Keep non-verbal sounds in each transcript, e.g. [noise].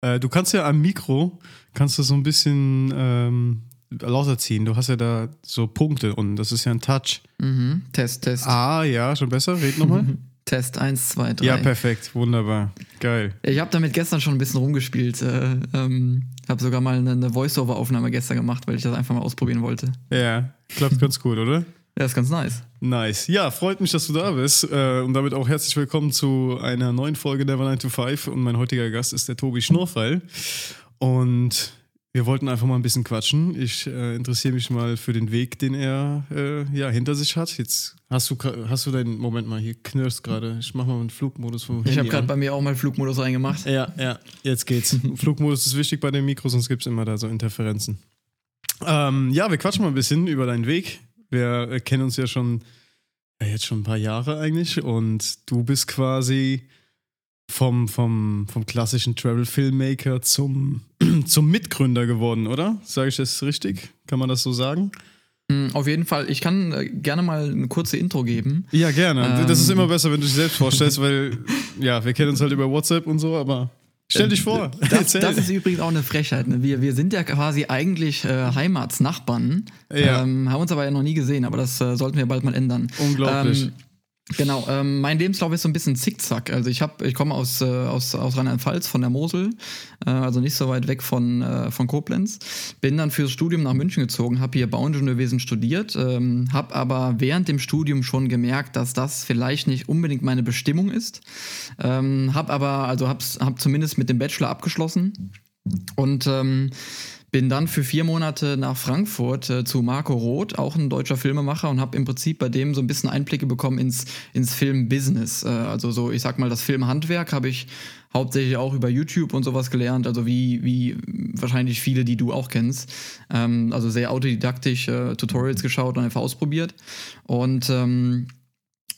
Äh, du kannst ja am Mikro, kannst du so ein bisschen ähm, lauter ziehen. Du hast ja da so Punkte und das ist ja ein Touch. Mhm. Test, Test. Ah, ja, schon besser. Red nochmal. [laughs] Test 1, 2, 3. ja, perfekt. Wunderbar. Geil. Ich habe damit gestern schon ein bisschen rumgespielt. Äh, ähm, habe sogar mal eine, eine Voice-Over-Aufnahme gestern gemacht, weil ich das einfach mal ausprobieren wollte. Ja, klappt ganz gut, oder? Ja, ist ganz nice. Nice. Ja, freut mich, dass du da bist. Äh, und damit auch herzlich willkommen zu einer neuen Folge Never 9 to 5. Und mein heutiger Gast ist der Tobi Schnorfall. Und wir wollten einfach mal ein bisschen quatschen. Ich äh, interessiere mich mal für den Weg, den er äh, ja, hinter sich hat. Jetzt hast du, hast du deinen Moment mal hier knirst gerade. Ich mach mal einen Flugmodus vom Ich habe gerade bei mir auch mal Flugmodus reingemacht. Ja, ja, jetzt geht's. [laughs] Flugmodus ist wichtig bei dem Mikro, sonst gibt es immer da so Interferenzen. Ähm, ja, wir quatschen mal ein bisschen über deinen Weg. Wir kennen uns ja schon, ja, jetzt schon ein paar Jahre eigentlich und du bist quasi vom, vom, vom klassischen Travel-Filmmaker zum, [clears throat] zum Mitgründer geworden, oder? Sage ich das richtig? Kann man das so sagen? Mm, Auf jeden Fall. Ich kann äh, gerne mal eine kurze Intro geben. Ja, gerne. das ist Ähm. immer besser, wenn du dich selbst vorstellst, weil, ja, wir kennen uns halt über WhatsApp und so, aber stell dich vor. Das, das ist übrigens auch eine Frechheit. Ne? Wir, wir sind ja quasi eigentlich äh, Heimatsnachbarn, Ja. ähm, haben uns aber ja noch nie gesehen, aber das äh, sollten wir bald mal ändern. Unglaublich. Ähm, Genau, ähm, mein Lebenslauf ist so ein bisschen zickzack. Also ich habe, ich komme aus, äh, aus, aus Rheinland-Pfalz von der Mosel, äh, also nicht so weit weg von, äh, von Koblenz. Bin dann fürs Studium nach München gezogen, habe hier Bauingenieurwesen studiert, ähm, habe aber während dem Studium schon gemerkt, dass das vielleicht nicht unbedingt meine Bestimmung ist. Ähm, habe aber, also habe hab zumindest mit dem Bachelor abgeschlossen und ähm, bin dann für vier Monate nach Frankfurt äh, zu Marco Roth, auch ein deutscher Filmemacher, und habe im Prinzip bei dem so ein bisschen Einblicke bekommen ins, ins Filmbusiness. Äh, also so, ich sag mal, das Filmhandwerk habe ich hauptsächlich auch über YouTube und sowas gelernt, also wie, wie wahrscheinlich viele, die du auch kennst. Ähm, also sehr autodidaktisch äh, Tutorials geschaut und einfach ausprobiert. Und ähm,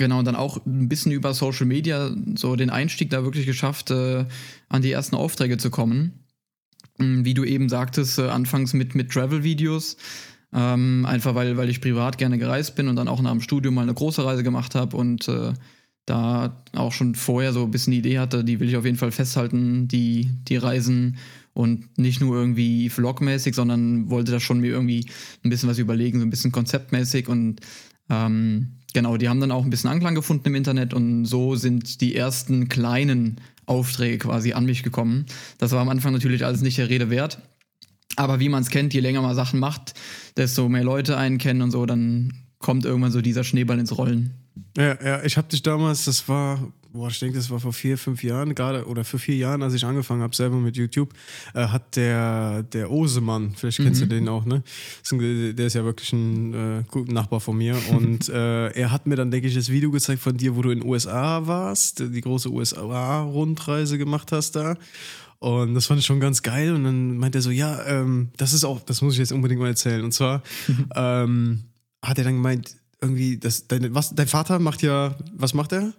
Genau, und dann auch ein bisschen über Social Media so den Einstieg da wirklich geschafft, äh, an die ersten Aufträge zu kommen. Mm, Wie du eben sagtest, äh, anfangs mit, mit Travel-Videos. Ähm, einfach weil, weil ich privat gerne gereist bin und dann auch nach dem Studium mal eine große Reise gemacht habe und äh, da auch schon vorher so ein bisschen die Idee hatte, die will ich auf jeden Fall festhalten, die, die Reisen und nicht nur irgendwie vlogmäßig, sondern wollte da schon mir irgendwie ein bisschen was überlegen, so ein bisschen konzeptmäßig und ähm, genau, die haben dann auch ein bisschen Anklang gefunden im Internet und so sind die ersten kleinen Aufträge quasi an mich gekommen. Das war am Anfang natürlich alles nicht der Rede wert. Aber wie man es kennt, je länger man Sachen macht, desto mehr Leute einen kennen und so, dann kommt irgendwann so dieser Schneeball ins Rollen. Ja, ja, ich habe dich damals, das war, boah, ich denke, das war vor vier, fünf Jahren, gerade, oder vor vier Jahren, als ich angefangen habe, selber mit YouTube, äh, hat der, der Osemann, vielleicht kennst du den auch, ne? Der ist ja wirklich ein äh, guter Nachbar von mir. [laughs] Und äh, er hat mir dann, denke ich, das Video gezeigt von dir, wo du in den USA warst, die große USA-Rundreise gemacht hast da. Und das fand ich schon ganz geil. Und dann meint er so, ja, ähm, das ist auch, das muss ich jetzt unbedingt mal erzählen. Und zwar [laughs] ähm, hat er dann gemeint, irgendwie, das, dein, was, dein Vater macht ja, was macht er?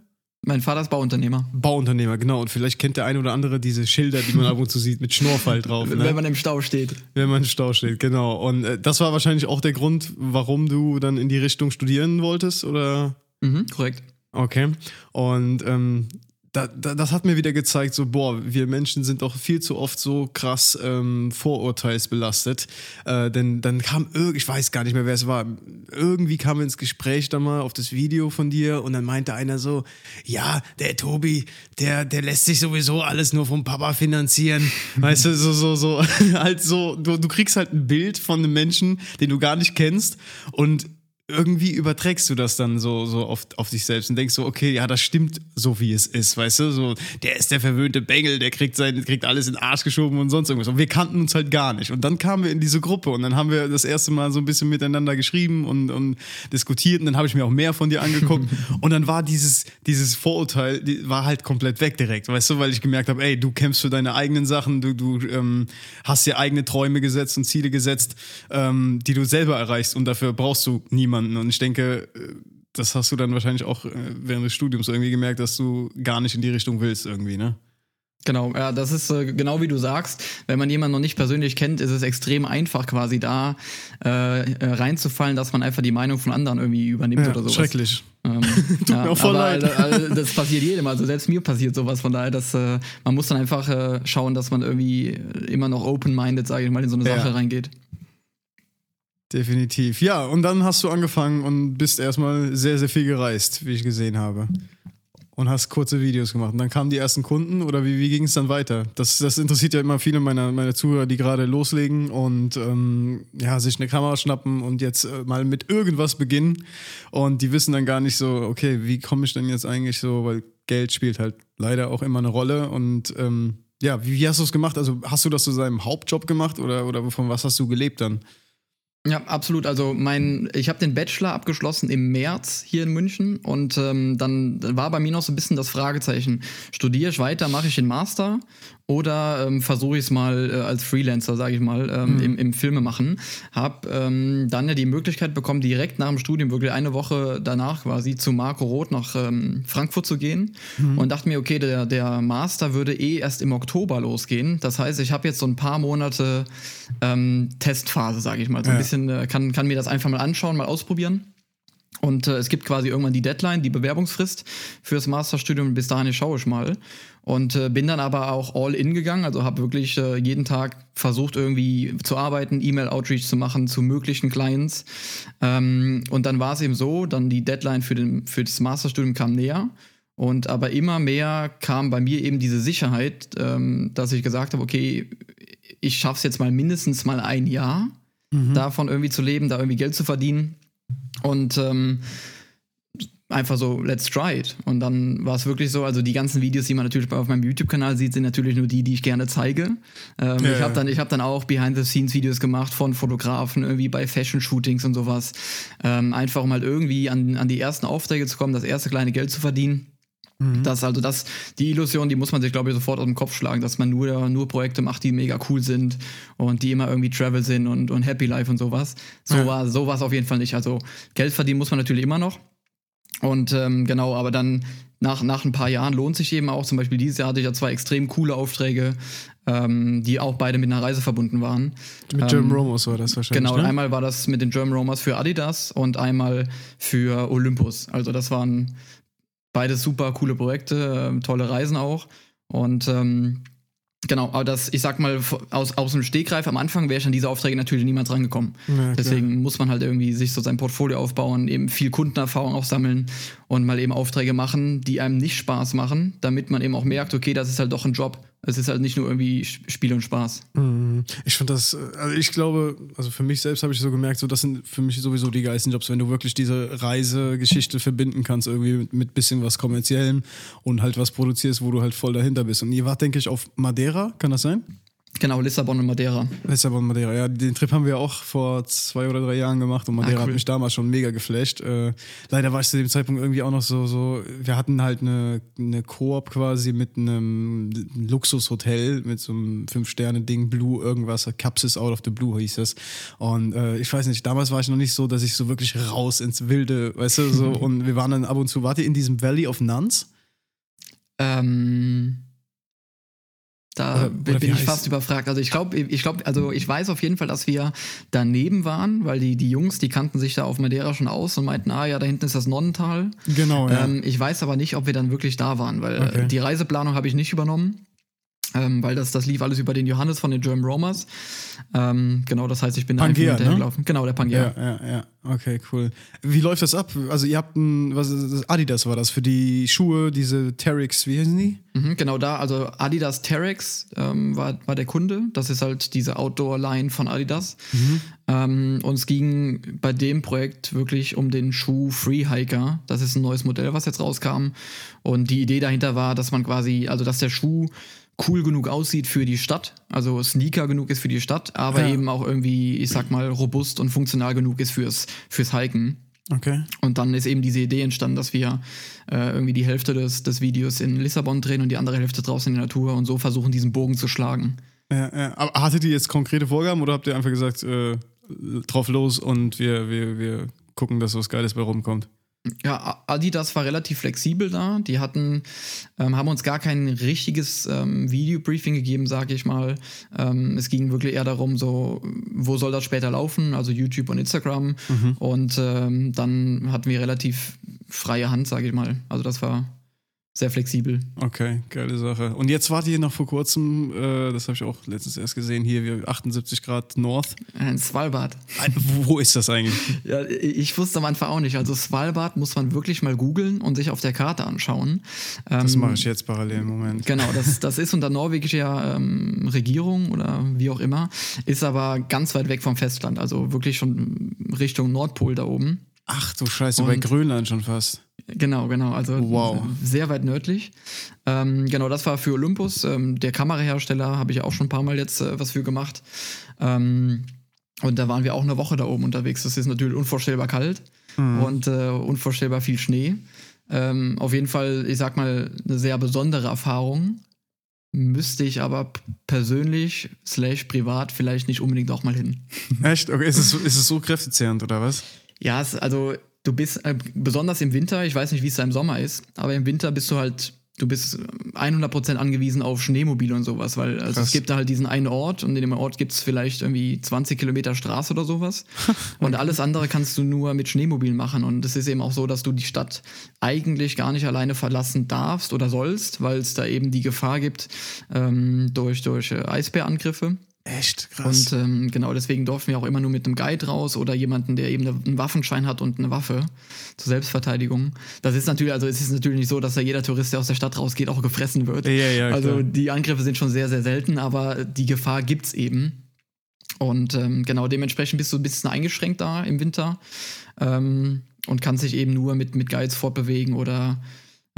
Mein Vater ist Bauunternehmer. Bauunternehmer, genau. Und vielleicht kennt der eine oder andere diese Schilder, die man ab und zu sieht, mit Schnorfall drauf. [laughs] Ne? Wenn man im Stau steht. Wenn man im Stau steht, genau. Und äh, das war wahrscheinlich auch der Grund, warum du dann in die Richtung studieren wolltest, oder? Mhm, korrekt. Okay. Und ähm, da, da, das hat mir wieder gezeigt, so, boah, wir Menschen sind doch viel zu oft so krass ähm, vorurteilsbelastet. Äh, denn dann kam ich weiß gar nicht mehr, wer es war, irgendwie kam ins Gespräch da mal auf das Video von dir und dann meinte einer so, ja, der Tobi, der, der lässt sich sowieso alles nur vom Papa finanzieren. [laughs] weißt du, so, so, so, [laughs] halt so, du, du kriegst halt ein Bild von einem Menschen, den du gar nicht kennst und irgendwie überträgst du das dann so, so auf, auf dich selbst und denkst so, okay, ja, das stimmt so, wie es ist, weißt du? So, der ist der verwöhnte Bengel, der kriegt, sein, kriegt alles in den Arsch geschoben und sonst irgendwas. Und wir kannten uns halt gar nicht. Und dann kamen wir in diese Gruppe und dann haben wir das erste Mal so ein bisschen miteinander geschrieben und, und diskutiert und dann habe ich mir auch mehr von dir angeguckt. [laughs] und dann war dieses, dieses Vorurteil, die, war halt komplett weg direkt, weißt du, weil ich gemerkt habe, ey, du kämpfst für deine eigenen Sachen, du, du ähm, hast dir eigene Träume gesetzt und Ziele gesetzt, ähm, die du selber erreichst und dafür brauchst du niemanden. Und ich denke, äh, das hast du dann wahrscheinlich auch äh, während des Studiums irgendwie gemerkt, dass du gar nicht in die Richtung willst irgendwie, ne? Genau, ja, das ist äh, genau wie du sagst. Wenn man jemanden noch nicht persönlich kennt, ist es extrem einfach, quasi da äh, äh reinzufallen, dass man einfach die Meinung von anderen irgendwie übernimmt ja, oder so. Schrecklich. Ähm, [laughs] Tut ja, mir auch voll leid. Also, das passiert jedem, also selbst mir passiert sowas. Von daher, dass äh, man muss dann einfach schauen, dass man irgendwie immer noch open-minded, sage ich mal, in so eine ja. Sache reingeht. Definitiv. Ja, und dann hast du angefangen und bist erstmal sehr, sehr viel gereist, wie ich gesehen habe und hast kurze Videos gemacht. Und dann kamen die ersten Kunden oder wie, wie ging es dann weiter? Das, das interessiert ja immer viele meiner, meiner Zuhörer, die gerade loslegen und ähm, ja, sich eine Kamera schnappen und jetzt äh, mal mit irgendwas beginnen. Und die wissen dann gar nicht so, okay, wie komme ich denn jetzt eigentlich so, weil Geld spielt halt leider auch immer eine Rolle. Und ähm, ja, wie, wie hast du es gemacht? Also hast du das zu seinem Hauptjob gemacht oder, oder von was hast du gelebt dann? Ja, absolut. Also mein, ich habe den Bachelor abgeschlossen im März hier in München und ähm, dann war bei mir noch so ein bisschen das Fragezeichen: Studiere ich weiter, mache ich den Master oder ähm, versuche ich es mal äh, als Freelancer, sage ich mal, ähm, mhm. im, im Filme machen. Hab ähm, dann ja die Möglichkeit bekommen, direkt nach dem Studium, wirklich eine Woche danach quasi, zu Marco Roth nach ähm, Frankfurt zu gehen mhm. und dachte mir, okay, der, der Master würde eh erst im Oktober losgehen. Das heißt, ich habe jetzt so ein paar Monate ähm, Testphase, sage ich mal. So ein ja. bisschen, äh, kann, kann mir das einfach mal anschauen, mal ausprobieren. Und äh, es gibt quasi irgendwann die Deadline, die Bewerbungsfrist fürs Masterstudium. Bis dahin schaue ich mal. Und äh, bin dann aber auch all in gegangen. Also habe wirklich äh, jeden Tag versucht, irgendwie zu arbeiten, E-Mail-Outreach zu machen zu möglichen Clients. Ähm, und dann war es eben so, dann die Deadline für, den, für das Masterstudium kam näher. Und aber immer mehr kam bei mir eben diese Sicherheit, ähm, dass ich gesagt habe, okay, ich schaffe es jetzt mal mindestens mal ein Jahr, mhm. davon irgendwie zu leben, da irgendwie Geld zu verdienen. Und ähm, einfach so, let's try it. Und dann war es wirklich so, also die ganzen Videos, die man natürlich auf meinem YouTube-Kanal sieht, sind natürlich nur die, die ich gerne zeige. Ähm, ja, ich habe dann, hab dann auch Behind-the-Scenes-Videos gemacht von Fotografen, irgendwie bei Fashion-Shootings und sowas. Ähm, einfach um halt irgendwie an, an die ersten Aufträge zu kommen, das erste kleine Geld zu verdienen. Mhm. Das, also das, die Illusion, die muss man sich, glaube ich, sofort aus dem Kopf schlagen, dass man nur, nur Projekte macht, die mega cool sind und die immer irgendwie Travel sind und, und Happy Life und sowas. So ja. war so es auf jeden Fall nicht. Also Geld verdienen muss man natürlich immer noch. Und ähm, genau, aber dann nach, nach ein paar Jahren lohnt sich eben auch, zum Beispiel dieses Jahr hatte ich ja zwei extrem coole Aufträge, ähm, die auch beide mit einer Reise verbunden waren. Mit ähm, German Romans war das wahrscheinlich. Genau, ne? einmal war das mit den German Romans für Adidas und einmal für Olympus. Also das waren Beides super coole Projekte, äh, tolle Reisen auch. Und ähm, Genau, aber das, ich sag mal, aus, aus dem Stegreif am Anfang wäre ich an diese Aufträge natürlich niemals rangekommen. Ja, Deswegen muss man halt irgendwie sich so sein Portfolio aufbauen, eben viel Kundenerfahrung auch sammeln und mal eben Aufträge machen, die einem nicht Spaß machen, damit man eben auch merkt, okay, das ist halt doch ein Job. Es ist halt nicht nur irgendwie Spiel und Spaß. Mhm. Ich finde das, also ich glaube, also für mich selbst habe ich so gemerkt, so das sind für mich sowieso die geilsten Jobs, wenn du wirklich diese Reisegeschichte [laughs] verbinden kannst, irgendwie mit, mit bisschen was Kommerziellem und halt was produzierst, wo du halt voll dahinter bist. Und ihr wart, denke ich, auf Madeira, kann das sein? Genau, Lissabon und Madeira. Lissabon und Madeira, ja. Den Trip haben wir auch vor zwei oder drei Jahren gemacht und Madeira ah, cool. hat mich damals schon mega geflasht. Äh, leider war ich zu dem Zeitpunkt irgendwie auch noch so, so wir hatten halt eine, eine Koop quasi mit einem Luxushotel, mit so einem Fünf-Sterne-Ding, Blue, irgendwas, Capsis Out of the Blue hieß das. Und äh, ich weiß nicht, damals war ich noch nicht so, dass ich so wirklich raus ins Wilde, weißt du, so. [laughs] und wir waren dann ab und zu, wart ihr in diesem Valley of Nuns? Ähm. Da äh, bin ich fast überfragt. Also ich glaube, ich glaube, also ich weiß auf jeden Fall, dass wir daneben waren, weil die, die Jungs, die kannten sich da auf Madeira schon aus und meinten, ah ja, da hinten ist das Nonnental. Genau, ja. Ähm, ich weiß aber nicht, ob wir dann wirklich da waren, weil okay. die Reiseplanung habe ich nicht übernommen. Ähm, weil das, das lief alles über den Johannes von den German Romers. Ähm, genau, das heißt, ich bin Pangea, da einfach gelaufen. Ne? Genau, der Pangea. Ja, ja, ja. Okay, cool. Wie läuft das ab? Also ihr habt ein, was ist, Adidas war das für die Schuhe, diese Terex, wie heißen die? Mhm, genau da, also Adidas Terex ähm, war, war der Kunde. Das ist halt diese Outdoor-Line von Adidas. Mhm. Ähm, und es ging bei dem Projekt wirklich um den Schuh Free Hiker. Das ist ein neues Modell, was jetzt rauskam. Und die Idee dahinter war, dass man quasi, also dass der Schuh cool genug aussieht für die Stadt, also Sneaker genug ist für die Stadt, aber ja. eben auch irgendwie, ich sag mal, robust und funktional genug ist fürs, fürs Hiken. Okay. Und dann ist eben diese Idee entstanden, dass wir äh, irgendwie die Hälfte des, des Videos in Lissabon drehen und die andere Hälfte draußen in der Natur und so versuchen, diesen Bogen zu schlagen. Ja, ja. Aber hattet ihr jetzt konkrete Vorgaben oder habt ihr einfach gesagt, äh, drauf los und wir, wir, wir gucken, dass was Geiles bei rumkommt? Ja, Adidas war relativ flexibel da. Die hatten, ähm, haben uns gar kein richtiges ähm, Video-Briefing gegeben, sage ich mal. Ähm, es ging wirklich eher darum, so, wo soll das später laufen? Also YouTube und Instagram. Mhm. Und ähm, dann hatten wir relativ freie Hand, sage ich mal. Also das war sehr flexibel. Okay, geile Sache. Und jetzt wart ihr noch vor kurzem, äh, das habe ich auch letztens erst gesehen, hier 78 Grad North. In Svalbard. Wo ist das eigentlich? [laughs] ja, ich wusste am Anfang auch nicht. Also Svalbard muss man wirklich mal googeln und sich auf der Karte anschauen. Das ähm, mache ich jetzt parallel im Moment. Genau, das, das ist unter norwegischer ähm, Regierung oder wie auch immer, ist aber ganz weit weg vom Festland. Also wirklich schon Richtung Nordpol da oben. Ach du Scheiße, und bei Grönland schon fast. Genau, genau. Also wow. sehr weit nördlich. Ähm, genau, das war für Olympus. Ähm, der Kamerahersteller habe ich auch schon ein paar Mal jetzt äh, was für gemacht. Ähm, und da waren wir auch eine Woche da oben unterwegs. Das ist natürlich unvorstellbar kalt mhm. und äh, unvorstellbar viel Schnee. Ähm, auf jeden Fall, ich sag mal, eine sehr besondere Erfahrung. Müsste ich aber persönlich, slash privat, vielleicht nicht unbedingt auch mal hin. Echt? Okay, ist es, ist es so kräftezehrend oder was? Ja, es, also du bist äh, besonders im Winter, ich weiß nicht, wie es da im Sommer ist, aber im Winter bist du halt, du bist 100% angewiesen auf Schneemobile und sowas, weil also es gibt da halt diesen einen Ort und in dem Ort gibt es vielleicht irgendwie 20 Kilometer Straße oder sowas. [laughs] Und alles andere kannst du nur mit Schneemobilen machen. Und es ist eben auch so, dass du die Stadt eigentlich gar nicht alleine verlassen darfst oder sollst, weil es da eben die Gefahr gibt ähm, durch, durch äh, Eisbärangriffe. Echt krass. Und ähm, genau deswegen durften wir auch immer nur mit einem Guide raus oder jemanden, der eben einen Waffenschein hat und eine Waffe zur Selbstverteidigung. Das ist natürlich, also es ist natürlich nicht so, dass da jeder Tourist, der aus der Stadt rausgeht, auch gefressen wird. Ja, ja, also klar. die Angriffe sind schon sehr, sehr selten, aber die Gefahr gibt es eben. Und ähm, genau dementsprechend bist du ein bisschen eingeschränkt da im Winter ähm, und kannst dich eben nur mit, mit Guides fortbewegen oder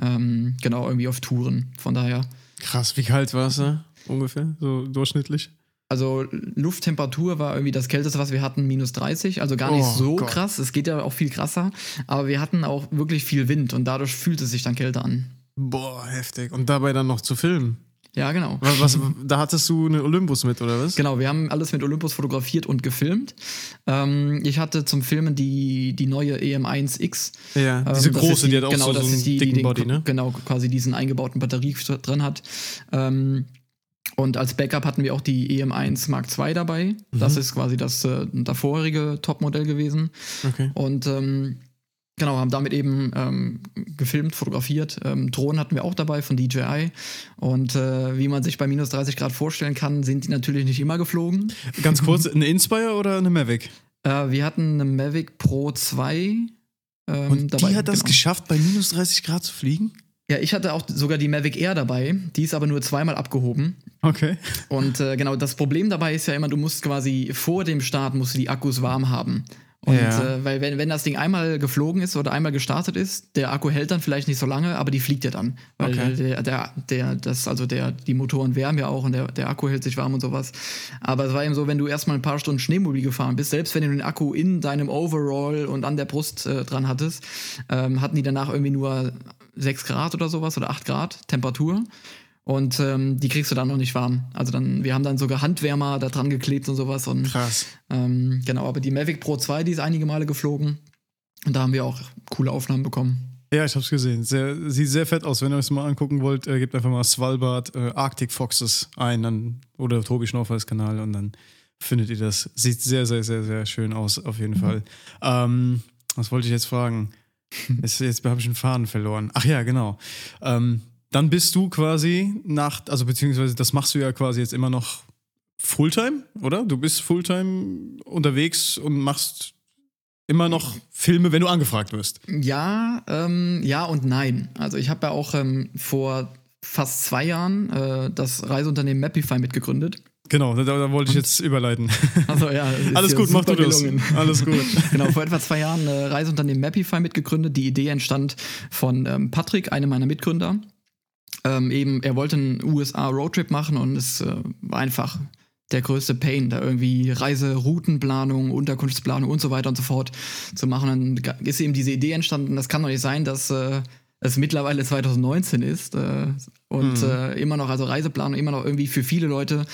ähm, genau irgendwie auf Touren. Von daher. Krass, wie kalt war es da ungefähr, so durchschnittlich? Also Lufttemperatur war irgendwie das Kälteste, was wir hatten, minus 30. Also gar nicht oh, so Gott. krass. Es geht ja auch viel krasser. Aber wir hatten auch wirklich viel Wind und dadurch fühlt es sich dann kälter an. Boah, heftig. Und dabei dann noch zu filmen. Ja, genau. Was, was, da hattest du eine Olympus mit, oder was? Genau, wir haben alles mit Olympus fotografiert und gefilmt. Ähm, ich hatte zum Filmen die, die neue EM1X. Ja, diese ähm, große, die, die, hat auch genau, so, das so einen ist die, dicken die den, Body, ne? Genau, quasi diesen eingebauten Batterie drin hat. Ähm, und als Backup hatten wir auch die EM1 Mark II dabei. Mhm. Das ist quasi das äh, davorherige Topmodell gewesen. Okay. Und ähm, genau, haben damit eben ähm, gefilmt, fotografiert. Ähm, Drohnen hatten wir auch dabei von DJI. Und äh, wie man sich bei minus 30 Grad vorstellen kann, sind die natürlich nicht immer geflogen. Ganz [laughs] kurz, eine Inspire oder eine Mavic? Äh, wir hatten eine Mavic Pro 2. Ähm, Und die hat das genau. geschafft, bei minus 30 Grad zu fliegen? Ja, ich hatte auch sogar die Mavic Air dabei. Die ist aber nur zweimal abgehoben. Okay. Und äh, genau, das Problem dabei ist ja immer, du musst quasi vor dem Start musst du die Akkus warm haben. Und ja. äh, weil wenn, wenn das Ding einmal geflogen ist oder einmal gestartet ist, der Akku hält dann vielleicht nicht so lange, aber die fliegt ja dann. Weil okay. der, der, der, das, also der, die Motoren wärmen ja auch und der, der Akku hält sich warm und sowas. Aber es war eben so, wenn du erstmal ein paar Stunden Schneemobil gefahren bist, selbst wenn du den Akku in deinem Overall und an der Brust äh, dran hattest, ähm, hatten die danach irgendwie nur 6 Grad oder sowas oder 8 Grad Temperatur. Und ähm, die kriegst du dann noch nicht warm. Also dann, wir haben dann sogar Handwärmer da dran geklebt und sowas. Und, Krass. Ähm, genau, aber die Mavic Pro 2, die ist einige Male geflogen. Und da haben wir auch coole Aufnahmen bekommen. Ja, ich hab's gesehen. Sehr, sieht sehr fett aus. Wenn ihr es mal angucken wollt, äh, gebt einfach mal Svalbard äh, Arctic Foxes ein dann, oder Tobi Schnorfers Kanal und dann findet ihr das. Sieht sehr, sehr, sehr, sehr schön aus, auf jeden mhm. Fall. Ähm, was wollte ich jetzt fragen? [laughs] Jetzt, jetzt habe ich einen Faden verloren. Ach ja, genau. Ähm, dann bist du quasi nach, also beziehungsweise das machst du ja quasi jetzt immer noch Fulltime, oder? Du bist Fulltime unterwegs und machst immer noch Filme, wenn du angefragt wirst. Ja, ähm, ja und nein. Also ich habe ja auch ähm, vor fast zwei Jahren äh, das Reiseunternehmen Mapify mitgegründet. Genau, da, da wollte ich jetzt überleiten. Also ja, [laughs] alles gut, mach du das. Alles gut. [laughs] genau, vor etwa zwei Jahren äh, Reiseunternehmen Mapify mitgegründet. Die Idee entstand von ähm, Patrick, einem meiner Mitgründer. Ähm, eben, er wollte einen USA-Roadtrip machen und es äh, war einfach der größte Pain, da irgendwie Reiseroutenplanung, Unterkunftsplanung und so weiter und so fort zu machen. Und dann ist eben diese Idee entstanden, das kann doch nicht sein, dass äh, es mittlerweile 2019 ist äh, und mhm. äh, immer noch, also Reiseplanung immer noch irgendwie für viele Leute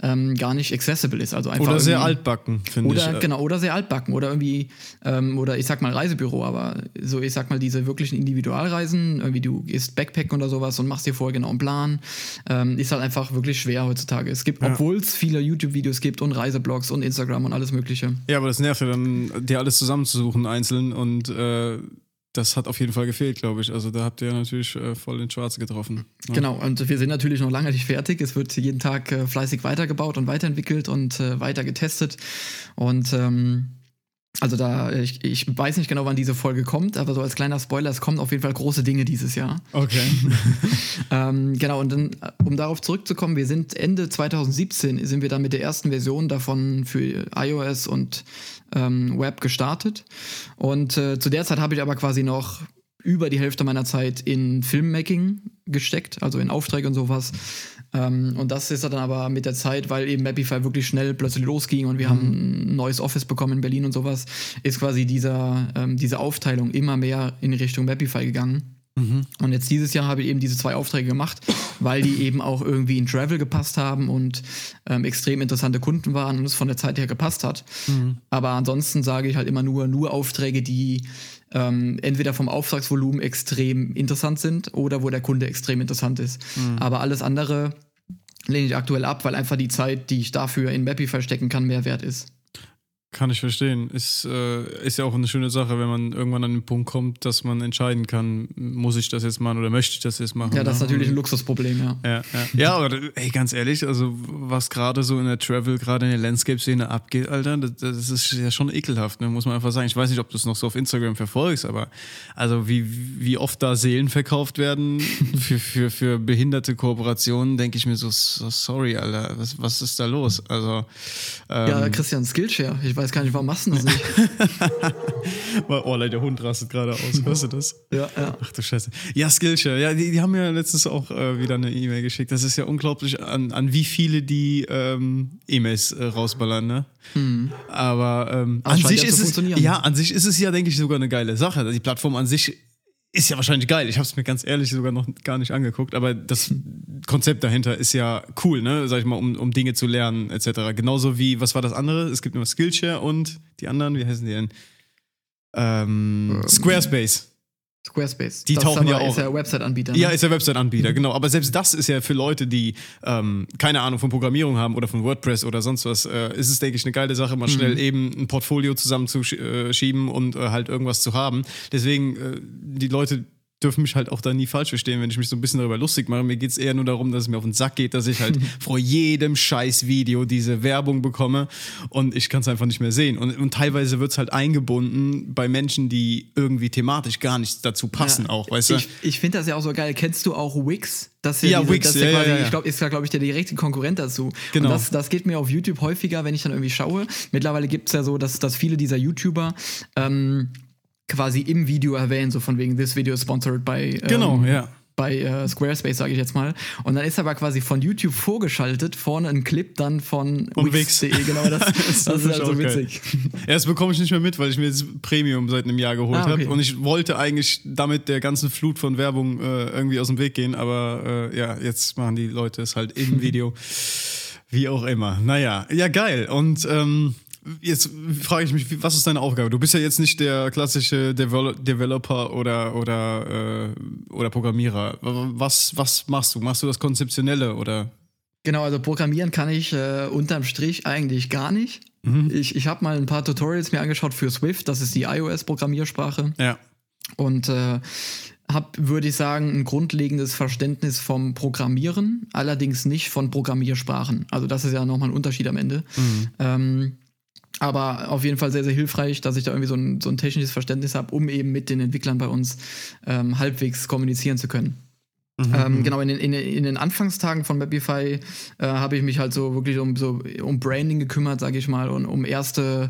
ähm, gar nicht accessible ist. Also einfach oder sehr altbacken, finde ich. Oder genau, oder sehr altbacken oder irgendwie, ähm, oder ich sag mal Reisebüro, aber so, ich sag mal, diese wirklichen Individualreisen, irgendwie du gehst Backpacken oder sowas und machst dir vorher genau einen Plan, ähm, ist halt einfach wirklich schwer heutzutage. Es gibt, ja. obwohl es viele YouTube-Videos gibt und Reiseblogs und Instagram und alles Mögliche. Ja, aber das nervt ja dann, dir alles zusammenzusuchen einzeln und äh das hat auf jeden Fall gefehlt, glaube ich. Also da habt ihr natürlich äh, voll ins Schwarze getroffen. Ja. Genau, und wir sind natürlich noch lange nicht fertig. Es wird jeden Tag äh, fleißig weitergebaut und weiterentwickelt und äh, weiter getestet. Und ähm, also da, ich, ich, weiß nicht genau, wann diese Folge kommt, aber so als kleiner Spoiler, es kommen auf jeden Fall große Dinge dieses Jahr. Okay. [laughs] ähm, genau, und dann, um darauf zurückzukommen, wir sind Ende 2017, sind wir dann mit der ersten Version davon für iOS und ähm, Web gestartet. Und äh, zu der Zeit habe ich aber quasi noch über die Hälfte meiner Zeit in Filmmaking gesteckt, also in Aufträge und sowas. Ähm, und das ist dann aber mit der Zeit, weil eben Mapify wirklich schnell plötzlich losging und wir mhm. haben ein neues Office bekommen in Berlin und sowas, ist quasi dieser, ähm, diese Aufteilung immer mehr in Richtung Mapify gegangen. Mhm. Und jetzt dieses Jahr habe ich eben diese zwei Aufträge gemacht, weil die eben auch irgendwie in Travel gepasst haben und ähm, extrem interessante Kunden waren und es von der Zeit her gepasst hat. Mhm. Aber ansonsten sage ich halt immer nur, nur Aufträge, die ähm, entweder vom Auftragsvolumen extrem interessant sind oder wo der Kunde extrem interessant ist. Mhm. Aber alles andere lehne ich aktuell ab, weil einfach die Zeit, die ich dafür in Mapify stecken kann, mehr wert ist. Kann ich verstehen. Ist, äh, ist ja auch eine schöne Sache, wenn man irgendwann an den Punkt kommt, dass man entscheiden kann, muss ich das jetzt machen oder möchte ich das jetzt machen. Ja, das ist ne? natürlich ein Luxusproblem, ja. Ja, ja. ja aber ey, ganz ehrlich, also was gerade so in der Travel, gerade in der Landscape-Szene abgeht, Alter, das, das, ist ja schon ekelhaft, ne? muss man einfach sagen. Ich weiß nicht, ob du es noch so auf Instagram verfolgst, aber also wie, wie oft da Seelen verkauft werden [laughs] für, für, für behinderte Kooperationen, denke ich mir so, so, sorry, Alter, was, was ist da los? Also ähm, Ja, Christian, Skillshare, ich weiß weiß gar nicht, warum machst du das nicht? [laughs] oh, der Hund rastet gerade aus. Hörst du das? Ja, ja. Ach du Scheiße. Ja, Skillshare. Ja, die, die haben mir letztens auch äh, wieder eine E-Mail geschickt. Das ist ja unglaublich, an, an wie viele die ähm, E-Mails äh, rausballern, ne? Hm. Aber, ähm, an sich ist es ja, an sich ist es ja, denke ich, sogar eine geile Sache. Die Plattform an sich ist ja wahrscheinlich geil. Ich habe es mir ganz ehrlich sogar noch gar nicht angeguckt, aber das Konzept dahinter ist ja cool, ne? Sag ich mal, um, um Dinge zu lernen etc. Genauso wie, was war das andere? Es gibt immer Skillshare und die anderen, wie heißen die denn? Ähm, ähm. Squarespace. Squarespace. Die das tauchen ja auch. Ist ja Website-Anbieter. Ne? Ja, ist ja Website-Anbieter, mhm. genau. Aber selbst das ist ja für Leute, die ähm, keine Ahnung von Programmierung haben oder von WordPress oder sonst was, äh, ist es, denke ich, eine geile Sache, mal mhm. schnell eben ein Portfolio zusammenzuschieben und äh, halt irgendwas zu haben. Deswegen, äh, die Leute dürfen mich halt auch da nie falsch verstehen, wenn ich mich so ein bisschen darüber lustig mache. Mir geht es eher nur darum, dass es mir auf den Sack geht, dass ich halt [laughs] vor jedem scheiß Video diese Werbung bekomme und ich kann es einfach nicht mehr sehen. Und, und teilweise wird es halt eingebunden bei Menschen, die irgendwie thematisch gar nicht dazu passen ja, auch, weißt du? Ich, ich finde das ja auch so geil. Kennst du auch Wix? Das ja, diese, Wix, das ja, quasi, ja, ja. ich glaube, ist ja, glaube ich, der direkte Konkurrent dazu. Genau. Und das, das geht mir auf YouTube häufiger, wenn ich dann irgendwie schaue. Mittlerweile gibt es ja so, dass, dass viele dieser YouTuber ähm, quasi im Video erwähnen, so von wegen, this video is sponsored by. Ähm, genau, ja bei äh, Squarespace, sage ich jetzt mal. Und dann ist aber quasi von YouTube vorgeschaltet, vorne ein Clip dann von Wix.de. Genau, [laughs] das, das, das ist halt so witzig. Ja, das bekomme ich nicht mehr mit, weil ich mir jetzt Premium seit einem Jahr geholt ah, okay. habe. Und ich wollte eigentlich damit der ganzen Flut von Werbung äh, irgendwie aus dem Weg gehen, aber äh, ja, jetzt machen die Leute es halt im [laughs] Video. Wie auch immer. Naja, ja, geil. Und ähm, Jetzt frage ich mich, was ist deine Aufgabe? Du bist ja jetzt nicht der klassische Devel Developer oder, oder, äh, oder Programmierer. Was, was machst du? Machst du das Konzeptionelle oder? Genau, also programmieren kann ich äh, unterm Strich eigentlich gar nicht. Mhm. Ich, ich habe mal ein paar Tutorials mir angeschaut für Swift, das ist die iOS-Programmiersprache. Ja. Und äh, habe, würde ich sagen, ein grundlegendes Verständnis vom Programmieren, allerdings nicht von Programmiersprachen. Also das ist ja nochmal ein Unterschied am Ende. Mhm. Ähm, aber auf jeden Fall sehr, sehr hilfreich, dass ich da irgendwie so ein, so ein technisches Verständnis habe, um eben mit den Entwicklern bei uns ähm, halbwegs kommunizieren zu können. Mhm. Ähm, mhm. genau, in den, in, in den Anfangstagen von Mapify äh, habe ich mich halt so wirklich um, so, um Branding gekümmert, sage ich mal, und um erste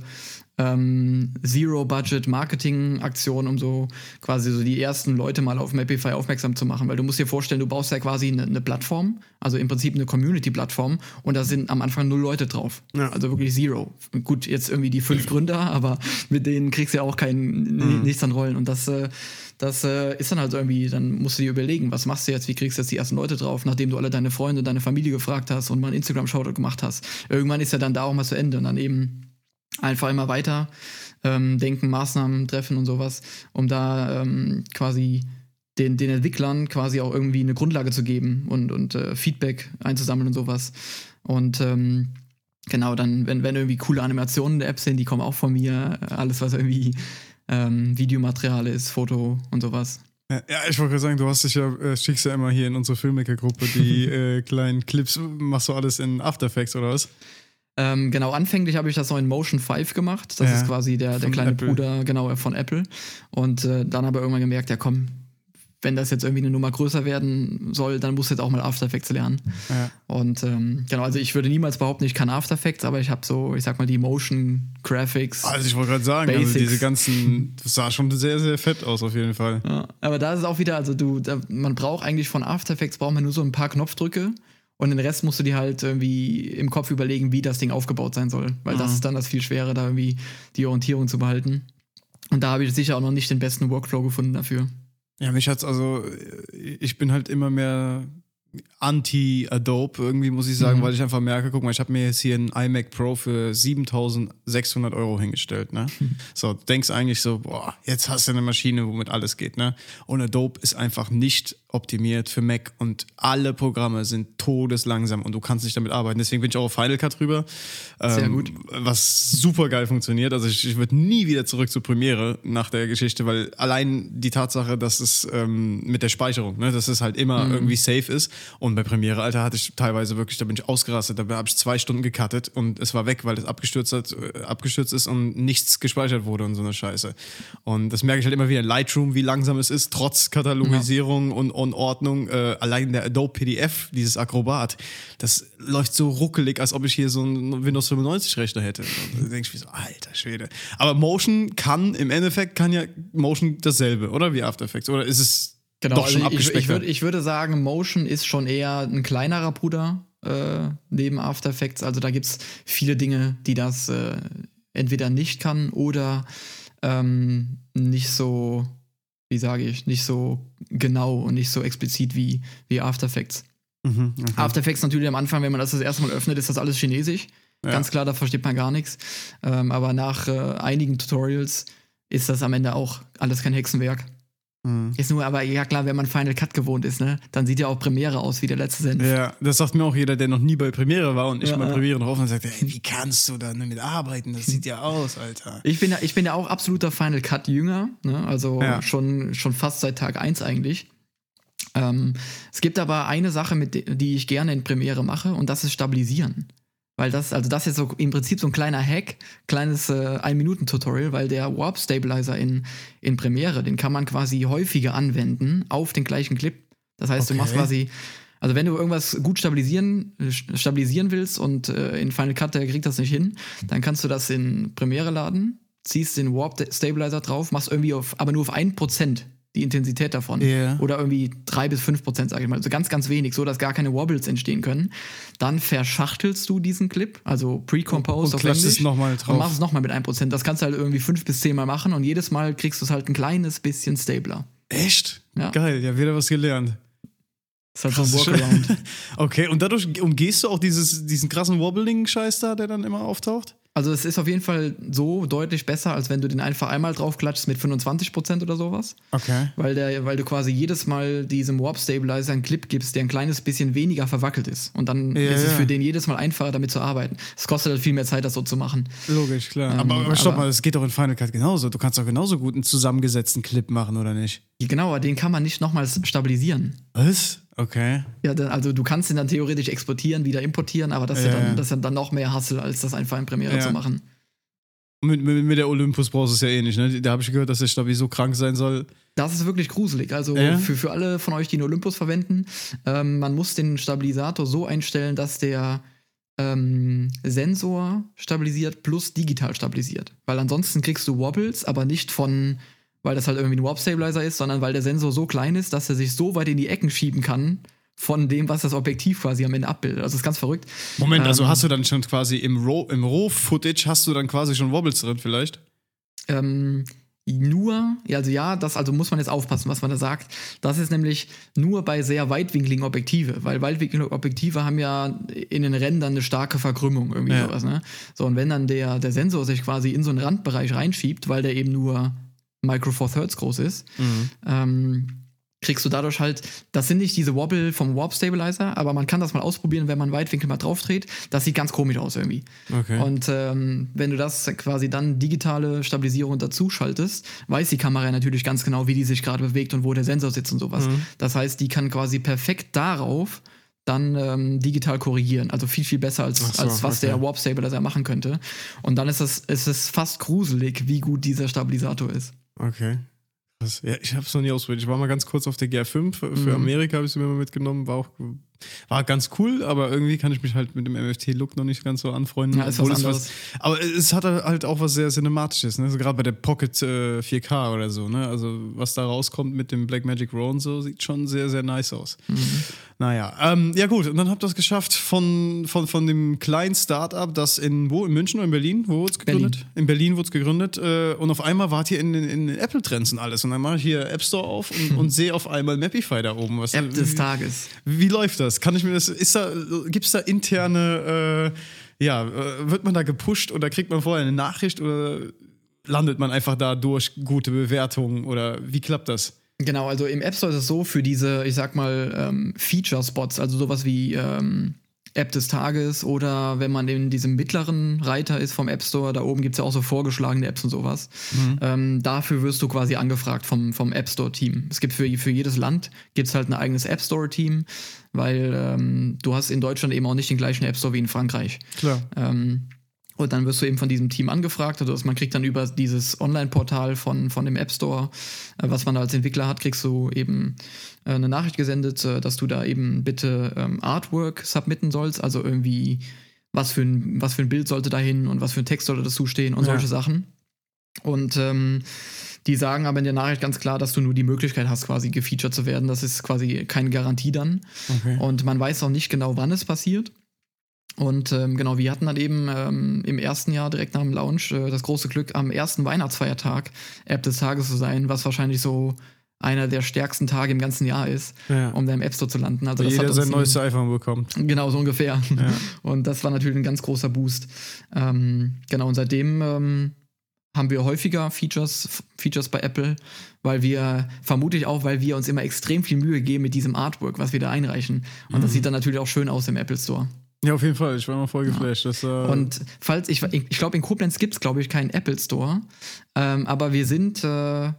ähm, Zero-Budget-Marketing-Aktion, um so quasi so die ersten Leute mal auf Mapify aufmerksam zu machen. Weil du musst dir vorstellen, du baust ja quasi eine, eine Plattform, also im Prinzip eine Community-Plattform und da sind am Anfang null Leute drauf. Ja. Also wirklich Zero. Gut, jetzt irgendwie die fünf Gründer, aber mit denen kriegst du ja auch kein, nichts an Rollen. Und das, äh, das äh, ist dann halt so irgendwie, dann musst du dir überlegen, was machst du jetzt, wie kriegst du jetzt die ersten Leute drauf, nachdem du alle deine Freunde, deine Familie gefragt hast und mal einen Instagram-Shoutout gemacht hast. Irgendwann ist ja dann da auch mal zu Ende und dann eben einfach immer weiter ähm, denken, Maßnahmen treffen und sowas, um da ähm, quasi den, den Entwicklern quasi auch irgendwie eine Grundlage zu geben und, und äh, Feedback einzusammeln und sowas. Und ähm, genau, dann, wenn, wenn irgendwie coole Animationen der App sind, die kommen auch von mir. Alles, was irgendwie ähm, Videomaterial ist, Foto und sowas. Ja, ja, ich wollte gerade sagen, du hast dich ja, äh, schickst ja immer hier in unsere Filmmaker-Gruppe die [laughs] äh, kleinen Clips, machst du alles in After Effects oder was? Ähm, genau, anfänglich habe ich das noch in Motion 5 gemacht. Das Ja, ist quasi der, der kleine Apple. Bruder, genau, von Apple. Und äh, dann habe ich irgendwann gemerkt, ja komm, wenn das jetzt irgendwie eine Nummer größer werden soll, dann musst du jetzt auch mal After Effects lernen. Ja. Und ähm, genau, also ich würde niemals behaupten, ich kann After Effects, aber ich habe so, ich sag mal, die Motion Graphics. Also ich wollte gerade sagen, also diese ganzen, das sah schon sehr, sehr fett aus auf jeden Fall. Ja, aber da ist es auch wieder, also du, da, man braucht eigentlich von After Effects braucht man nur so ein paar Knopfdrücke und den Rest musst du dir halt irgendwie im Kopf überlegen, wie das Ding aufgebaut sein soll. Weil das ist dann das viel schwerer, da irgendwie die Orientierung zu behalten. Und da habe ich sicher auch noch nicht den besten Workflow gefunden dafür. Ja, mich hat's also, ich bin halt immer mehr anti-Adobe irgendwie, muss ich sagen, weil ich einfach merke, guck mal, ich habe mir jetzt hier einen iMac Pro für 7600 Euro hingestellt, ne? [laughs] So, du denkst eigentlich so, boah, jetzt hast du eine Maschine, womit alles geht, ne? Und Adobe ist einfach nicht optimiert für Mac und alle Programme sind todeslangsam und du kannst nicht damit arbeiten. Deswegen bin ich auch auf Final Cut drüber. Sehr ähm, gut. Was super geil funktioniert. Also ich, ich würde nie wieder zurück zur Premiere nach der Geschichte, weil allein die Tatsache, dass es ähm, mit der Speicherung, ne, dass es halt immer Mhm. irgendwie safe ist. Und bei Premiere, Alter, hatte ich teilweise wirklich, da bin ich ausgerastet, da habe ich zwei Stunden gecuttet und es war weg, weil es abgestürzt hat, äh, abgestürzt ist und nichts gespeichert wurde und so eine Scheiße. Und das merke ich halt immer wieder in Lightroom, wie langsam es ist, trotz Katalogisierung und, und Ordnung. Äh, allein der Adobe PDF, dieses Acrobat, das läuft so ruckelig, als ob ich hier so einen Windows 95 Rechner hätte. Und da denke ich mir so, alter Schwede. Aber Motion kann, im Endeffekt kann ja Motion dasselbe, oder? Wie After Effects. Oder ist es Genau, doch schon also ich, ich, würd, ich würde sagen, Motion ist schon eher ein kleinerer Bruder äh, neben After Effects. Also da gibt es viele Dinge, die das äh, entweder nicht kann oder ähm, nicht so, wie sage ich, nicht so genau und nicht so explizit wie, wie After Effects. Mhm, okay. After Effects natürlich am Anfang, wenn man das das erste Mal öffnet, ist das alles chinesisch. Ja. Ganz klar, da versteht man gar nichts. Ähm, aber nach äh, einigen Tutorials ist das am Ende auch alles kein Hexenwerk. Mhm. Ist nur, aber ja klar, wenn man Final Cut gewohnt ist, ne, dann sieht ja auch Premiere aus wie der letzte Senf. Ja, das sagt mir auch jeder, der noch nie bei Premiere war und ich Ja, mal. Premiere drauf und sagt, ey, wie kannst du da damit arbeiten? Das sieht ja aus, Alter. Ich bin ja, ich bin ja auch absoluter Final Cut Jünger, ne? also Ja. schon, schon fast seit Tag 1 eigentlich. Ähm, es gibt aber eine Sache, mit die ich gerne in Premiere mache und das ist Stabilisieren. Weil das, also das ist so im Prinzip so ein kleiner Hack, kleines äh, Ein-Minuten-Tutorial, weil der Warp Stabilizer in, in Premiere, den kann man quasi häufiger anwenden auf den gleichen Clip. Das heißt, du Okay. machst quasi, also wenn du irgendwas gut stabilisieren, stabilisieren willst und äh, in Final Cut, der kriegt das nicht hin, dann kannst du das in Premiere laden, ziehst den Warp Stabilizer drauf, machst irgendwie auf, aber nur auf 1% die Intensität davon. Ja. Oder irgendwie 3 bis 5 Prozent, sage ich mal. Also ganz, ganz wenig, so dass gar keine Wobbles entstehen können. Dann verschachtelst du diesen Clip, also Pre-Composed auf klatschst es Englisch. nochmal drauf. Und machst es nochmal mit 1 Prozent. Das kannst du halt irgendwie 5 bis 10 Mal machen und jedes Mal kriegst du es halt ein kleines bisschen stabler. Echt? Ja. Geil, ja, wieder was gelernt. Das ist halt so ein. Workaround. [laughs] Okay, und dadurch umgehst du auch dieses, diesen krassen Wobbling-Scheiß da, der dann immer auftaucht? Also es ist auf jeden Fall so deutlich besser, als wenn du den einfach einmal draufklatschst mit 25% oder sowas. Okay. Weil, der, weil du quasi jedes Mal diesem Warp Stabilizer einen Clip gibst, der ein kleines bisschen weniger verwackelt ist. Und dann Ja, ist es ja. für den jedes Mal einfacher, damit zu arbeiten. Es kostet halt viel mehr Zeit, das so zu machen. Logisch, klar. Ähm, aber, aber stopp aber- mal, das geht doch in Final Cut genauso. Du kannst doch genauso gut einen zusammengesetzten Clip machen, oder nicht? Genau, aber den kann man nicht nochmals stabilisieren. Was? Okay. Ja, also du kannst ihn dann theoretisch exportieren, wieder importieren, aber das ist ja, dann, das ist ja dann noch mehr Hassel, als das einfach in Premiere Ja. zu machen. Mit, mit, mit der Olympus brauchst du es ja eh nicht, ne? Da habe ich gehört, dass der Stabi so krank sein soll. Das ist wirklich gruselig. Also Ja? für, für alle von euch, die einen Olympus verwenden, ähm, man muss den Stabilisator so einstellen, dass der ähm, Sensor stabilisiert plus digital stabilisiert. Weil ansonsten kriegst du Wobbles, aber nicht von, weil das halt irgendwie ein Warp Stabilizer ist, sondern weil der Sensor so klein ist, dass er sich so weit in die Ecken schieben kann, von dem, was das Objektiv quasi am Ende abbildet. Also das ist ganz verrückt. Moment, also Ähm, hast du dann schon quasi im Raw, im Raw-Footage hast du dann quasi schon Wobbles drin vielleicht? Ähm, nur, ja, also ja, das also muss man jetzt aufpassen, was man da sagt. Das ist nämlich nur bei sehr weitwinkligen Objektive, weil weitwinklige Objektive haben ja in den Rändern eine starke Verkrümmung, irgendwie Ja. sowas, ne? So, und wenn dann der, der Sensor sich quasi in so einen Randbereich reinschiebt, weil der eben nur Micro Four Thirds groß ist, ähm, kriegst du dadurch halt, das sind nicht diese Wobble vom Warp Stabilizer, aber man kann das mal ausprobieren, wenn man Weitwinkel mal drauf dreht. Das sieht ganz komisch aus irgendwie. Okay. Und ähm, wenn du das quasi dann digitale Stabilisierung dazu schaltest, weiß die Kamera natürlich ganz genau, wie die sich gerade bewegt und wo der Sensor sitzt und sowas. Mhm. Das heißt, die kann quasi perfekt darauf dann ähm, digital korrigieren. Also viel, viel besser als, so, als was okay. der Warp Stabilizer machen könnte. Und dann ist es, ist es fast gruselig, wie gut dieser Stabilisator ist. Okay. Ja, ich habe es noch nie ausprobiert. Ich war mal ganz kurz auf der GR5. Für Mhm. Amerika habe ich sie mir mal mitgenommen. War auch war ganz cool, aber irgendwie kann ich mich halt mit dem MFT-Look noch nicht ganz so anfreunden. Ja, ist was es anderes. aber es hat halt auch was sehr Cinematisches, ne? Also gerade bei der Pocket äh, 4K oder so, ne? Also was da rauskommt mit dem Blackmagic Raw und so, sieht schon sehr, sehr nice aus. Mhm. Naja, ähm, ja gut, und dann habt ihr es geschafft von, von, von dem kleinen Start-up, das in wo? In München oder in Berlin? Wo wurde es gegründet? Berlin. In Berlin wurde es gegründet äh, und auf einmal wart ihr in, den- in den Apple-Trends und alles. Und dann mache ich hier App Store auf und, [laughs] und sehe auf einmal Mapify da oben. Was, App des wie, Tages. wie läuft das? Kann ich mir das, ist da, gibt es da interne, äh, ja, äh, wird man da gepusht oder kriegt man vorher eine Nachricht oder landet man einfach da durch gute Bewertungen oder wie klappt das? Genau, also im App Store ist es so, für diese, ich sag mal, ähm, Feature-Spots, also sowas wie ähm, App des Tages oder wenn man in diesem mittleren Reiter ist vom App Store, da oben gibt es ja auch so vorgeschlagene Apps und sowas. Ähm, dafür wirst du quasi angefragt vom, vom App Store-Team. Es gibt für, für jedes Land gibt's halt ein eigenes App Store-Team, weil ähm, du hast in Deutschland eben auch nicht den gleichen App Store wie in Frankreich. Klar. Ähm, und dann wirst du eben von diesem Team angefragt. Also man kriegt dann über dieses Online-Portal von, von dem App Store, äh, was man da als Entwickler hat, kriegst du eben äh, eine Nachricht gesendet, äh, dass du da eben bitte ähm, Artwork submitten sollst. Also irgendwie, was für, ein, was für ein Bild sollte da hin und was für ein Text sollte dazu stehen und Ja. solche Sachen. Und ähm, die sagen aber in der Nachricht ganz klar, dass du nur die Möglichkeit hast, quasi gefeatured zu werden. Das ist quasi keine Garantie dann. Okay. Und man weiß auch nicht genau, wann es passiert. Und ähm, genau, wir hatten dann eben ähm, im ersten Jahr direkt nach dem Launch äh, das große Glück, am ersten Weihnachtsfeiertag App des Tages zu sein, was wahrscheinlich so einer der stärksten Tage im ganzen Jahr ist, Ja. um da im App Store zu landen. Also Weil das jeder sein ein- neues iPhone bekommt. Genau, so ungefähr. Ja. [laughs] Und das war natürlich ein ganz großer Boost. Ähm, genau, und seitdem ähm, haben wir häufiger Features, Features bei Apple, weil wir, vermutlich auch, weil wir uns immer extrem viel Mühe geben mit diesem Artwork, was wir da einreichen. Und Mhm. das sieht dann natürlich auch schön aus im Apple Store. Ja, auf jeden Fall. Ich war mal voll geflasht. Das, äh, Und falls ich, ich glaube, in Koblenz gibt es, glaube ich, keinen Apple Store. Ähm, aber wir sind äh,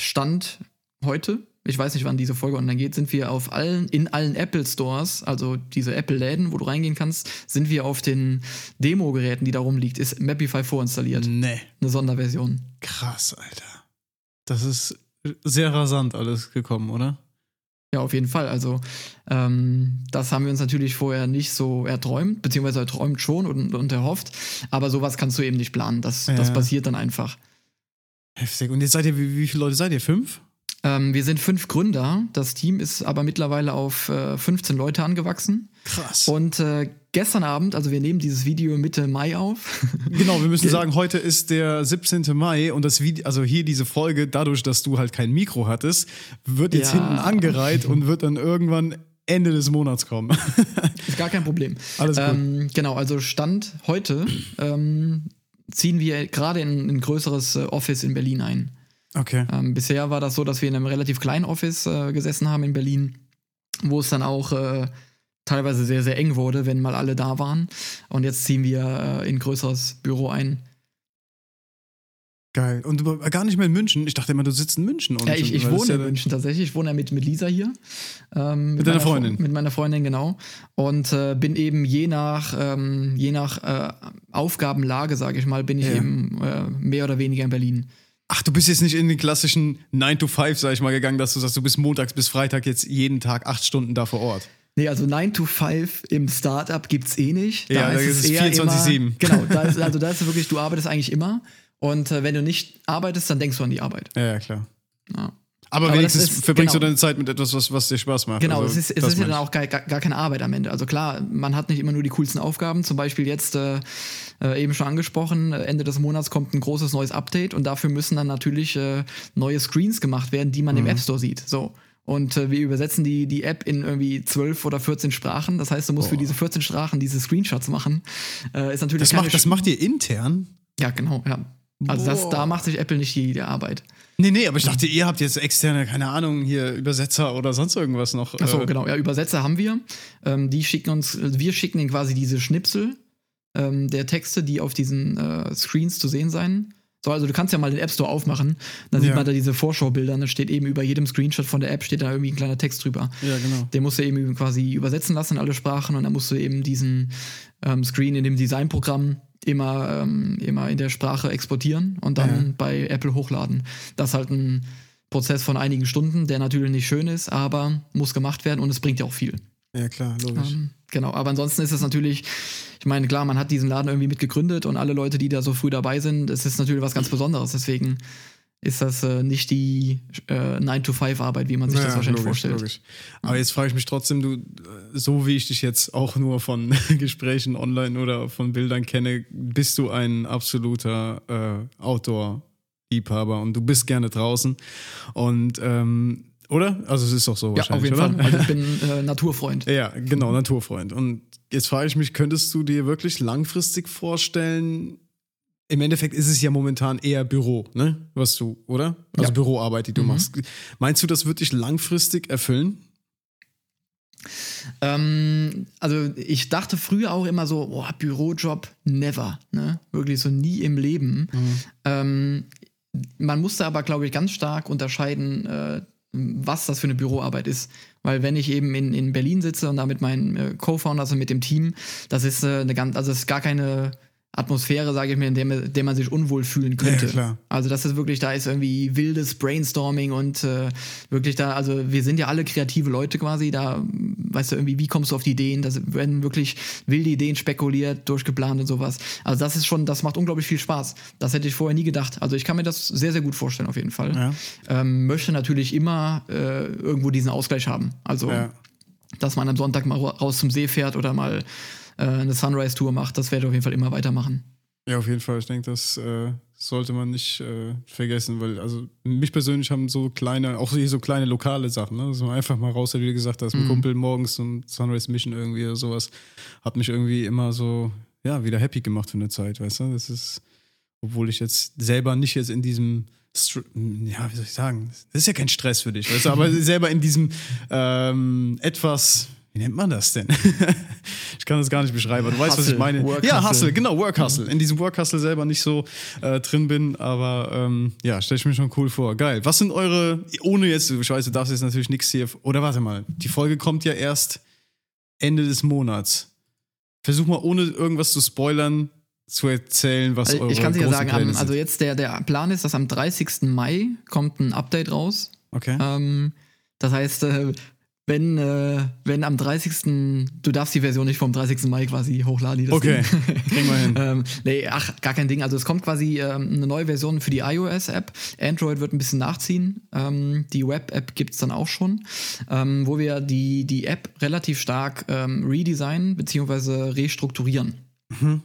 Stand heute, ich weiß nicht, wann diese Folge online geht, sind wir auf allen, in allen Apple Stores, also diese Apple-Läden, wo du reingehen kannst, sind wir auf den Demo-Geräten, die da rumliegt, ist Mapify vorinstalliert. nee. Eine Sonderversion. Krass, Alter. Das ist sehr rasant alles gekommen, oder? Ja, auf jeden Fall. Also, ähm, das haben wir uns natürlich vorher nicht so erträumt, beziehungsweise erträumt schon und, und erhofft. Aber sowas kannst du eben nicht planen. Das, das Ja. passiert dann einfach. Heftig. Und jetzt seid ihr, wie, wie viele Leute seid ihr? Fünf? Ähm, wir sind fünf Gründer. Das Team ist aber mittlerweile auf äh, 15 Leute angewachsen. Krass. Und äh, gestern Abend, also wir nehmen dieses Video Mitte Mai auf. [laughs] Genau, wir müssen sagen, heute ist der 17. Mai und das Video, also hier diese Folge, dadurch, dass du halt kein Mikro hattest, wird jetzt Ja. hinten angereiht und wird dann irgendwann Ende des Monats kommen. [laughs] ist gar kein Problem. Alles gut. Ähm, genau, also Stand heute ähm, ziehen wir gerade in ein größeres äh, Office in Berlin ein. Okay. Ähm, bisher war das so, dass wir in einem relativ kleinen Office äh, gesessen haben in Berlin, wo es dann auch äh, teilweise sehr, sehr eng wurde, wenn mal alle da waren. Und jetzt ziehen wir äh, in ein größeres Büro ein. Geil. Und du, gar nicht mehr in München. Ich dachte immer, du sitzt in München. Und Ja, ich, ich wohne ja in München tatsächlich. Ich wohne ja mit, mit Lisa hier. Ähm, Mit deiner meiner Fre- Freundin? Mit meiner Freundin, genau. Und äh, bin eben je nach, ähm, je nach äh, Aufgabenlage, sage ich mal, bin ich Ja. eben äh, mehr oder weniger in Berlin. Ach, du bist jetzt nicht in den klassischen 9 to 5, sag ich mal, gegangen, dass du sagst, du bist montags bis Freitag jetzt jeden Tag acht Stunden da vor Ort. Nee, also 9 to 5 im Startup gibt es eh nicht. Ja, da ist es 24/7. [laughs] Genau, da ist, also da ist wirklich, du arbeitest eigentlich immer. Und äh, wenn du nicht arbeitest, dann denkst du an die Arbeit. Ja, ja klar. Ja. Aber, Aber wenigstens ist- verbringst genau. du deine Zeit mit etwas, was, was dir Spaß macht. Genau, Also, es ist, es ist ja dann auch gar, gar, gar keine Arbeit am Ende. Also klar, man hat nicht immer nur die coolsten Aufgaben. Zum Beispiel jetzt äh, äh, eben schon angesprochen, äh, Ende des Monats kommt ein großes neues Update und dafür müssen dann natürlich äh, neue Screens gemacht werden, die man Mhm. im App Store sieht. So. Und äh, wir übersetzen die, die App in irgendwie 12 oder 14 Sprachen. Das heißt, du musst für diese 14 Sprachen diese Screenshots machen. Äh, ist natürlich Das, macht, das macht ihr intern? Ja, genau, ja. Also das, da macht sich Apple nicht die, die Arbeit. Nee, nee, aber ich dachte, ihr habt jetzt externe, keine Ahnung, hier Übersetzer oder sonst irgendwas noch. Achso, äh, genau. Ja, Übersetzer haben wir. Ähm, die schicken uns, wir schicken ihnen quasi diese Schnipsel ähm, der Texte, die auf diesen äh, Screens zu sehen sein. So, also du kannst ja mal den App Store aufmachen, dann sieht Ja. man da diese Vorschaubilder, und da steht eben über jedem Screenshot von der App steht da irgendwie ein kleiner Text drüber. Ja, genau. Den musst du eben quasi übersetzen lassen in alle Sprachen und dann musst du eben diesen ähm, Screen in dem Designprogramm immer, ähm, immer in der Sprache exportieren und dann Ja. bei Apple hochladen. Das ist halt ein Prozess von einigen Stunden, der natürlich nicht schön ist, aber muss gemacht werden und es bringt ja auch viel. Ja, klar, logisch. Ähm, genau, aber ansonsten ist es natürlich, ich meine, klar, man hat diesen Laden irgendwie mitgegründet und alle Leute, die da so früh dabei sind, es ist natürlich was ganz Besonderes. Deswegen ist das äh, nicht die äh, 9-to-5-Arbeit, wie man sich das Ja, wahrscheinlich logisch, vorstellt. logisch. Aber jetzt frage ich mich trotzdem, du, äh, so wie ich dich jetzt auch nur von [laughs] Gesprächen online oder von Bildern kenne, bist du ein absoluter äh, Outdoor-Liebhaber und du bist gerne draußen. Und, ähm, oder? Also es ist doch so Ja, auf wahrscheinlich, jeden oder? Fall. Also ich bin [laughs] äh, Naturfreund. Ja, genau, Naturfreund. Und jetzt frage ich mich, könntest du dir wirklich langfristig vorstellen, im Endeffekt ist es ja momentan eher Büro, ne? Was du, oder? Also Ja. Büroarbeit, die du Mhm. machst. Meinst du, das wird dich langfristig erfüllen? Ähm, also ich dachte früher auch immer so, boah, Bürojob, never, ne? Wirklich so nie im Leben. Ähm, man musste aber, glaube ich, ganz stark unterscheiden, äh, was das für eine Büroarbeit ist. Weil wenn ich eben in, in Berlin sitze und da mit meinen äh, Co-Founders und mit dem Team, das ist äh, eine ganz, also ist gar keine Atmosphäre, sage ich mir, in der, man- der man sich unwohl fühlen könnte. Ja, klar. Also das ist wirklich, da ist irgendwie wildes Brainstorming und äh, wirklich da, also wir sind ja alle kreative Leute quasi, da weißt du irgendwie, wie kommst du auf die Ideen, da werden wirklich wilde Ideen spekuliert, durchgeplant und sowas. Also das ist schon, das macht unglaublich viel Spaß. Das hätte ich vorher nie gedacht. Also ich kann mir das sehr, sehr gut vorstellen auf jeden Fall. Ja. Ähm, möchte natürlich immer äh, irgendwo diesen Ausgleich haben. Also Ja. dass man am Sonntag mal ra- raus zum See fährt oder mal äh, eine Sunrise-Tour macht, das werde ich auf jeden Fall immer weitermachen. Ja, auf jeden Fall. Ich denke, das äh, sollte man nicht äh, vergessen, weil also mich persönlich haben so kleine, auch hier so kleine lokale Sachen, ne? dass man einfach mal raus, hat, wie gesagt mit Mhm. Kumpel morgens zum Sunrise Mission irgendwie oder sowas, hat mich irgendwie immer so, ja, wieder happy gemacht für eine Zeit, weißt du? Das ist, obwohl ich jetzt selber nicht jetzt in diesem ja, wie soll ich sagen, das ist ja kein Stress für dich, weißt du, aber [laughs] selber in diesem ähm, etwas, wie nennt man das denn? [laughs] ich kann das gar nicht beschreiben, aber du weißt, was ich Hustle, meine. Work ja, Hustle. Hustle, genau, Work Hustle. In diesem Work Hustle selber nicht so äh, drin bin, aber ähm, ja, stelle ich mir schon cool vor. Geil. Was sind eure, ohne jetzt, ich weiß, du darfst jetzt natürlich nichts hier, oder warte mal, die Folge kommt ja erst Ende des Monats. Versuch mal, ohne irgendwas zu spoilern, zu erzählen, was Also eure ich kann dir ja sagen, am, also jetzt der, der Plan ist, dass am 30. Mai kommt ein Update raus. Okay. Ähm, das heißt, äh, wenn, äh, wenn am 30. Du darfst die Version nicht vom 30. Mai quasi hochladen. das Okay, kriegen wir hin. [laughs] ähm, nee, ach, gar kein Ding. Also es kommt quasi ähm, eine neue Version für die iOS-App. Android wird ein bisschen nachziehen. Ähm, die Web-App gibt es dann auch schon, ähm, wo wir die, die App relativ stark ähm, redesignen bzw. restrukturieren.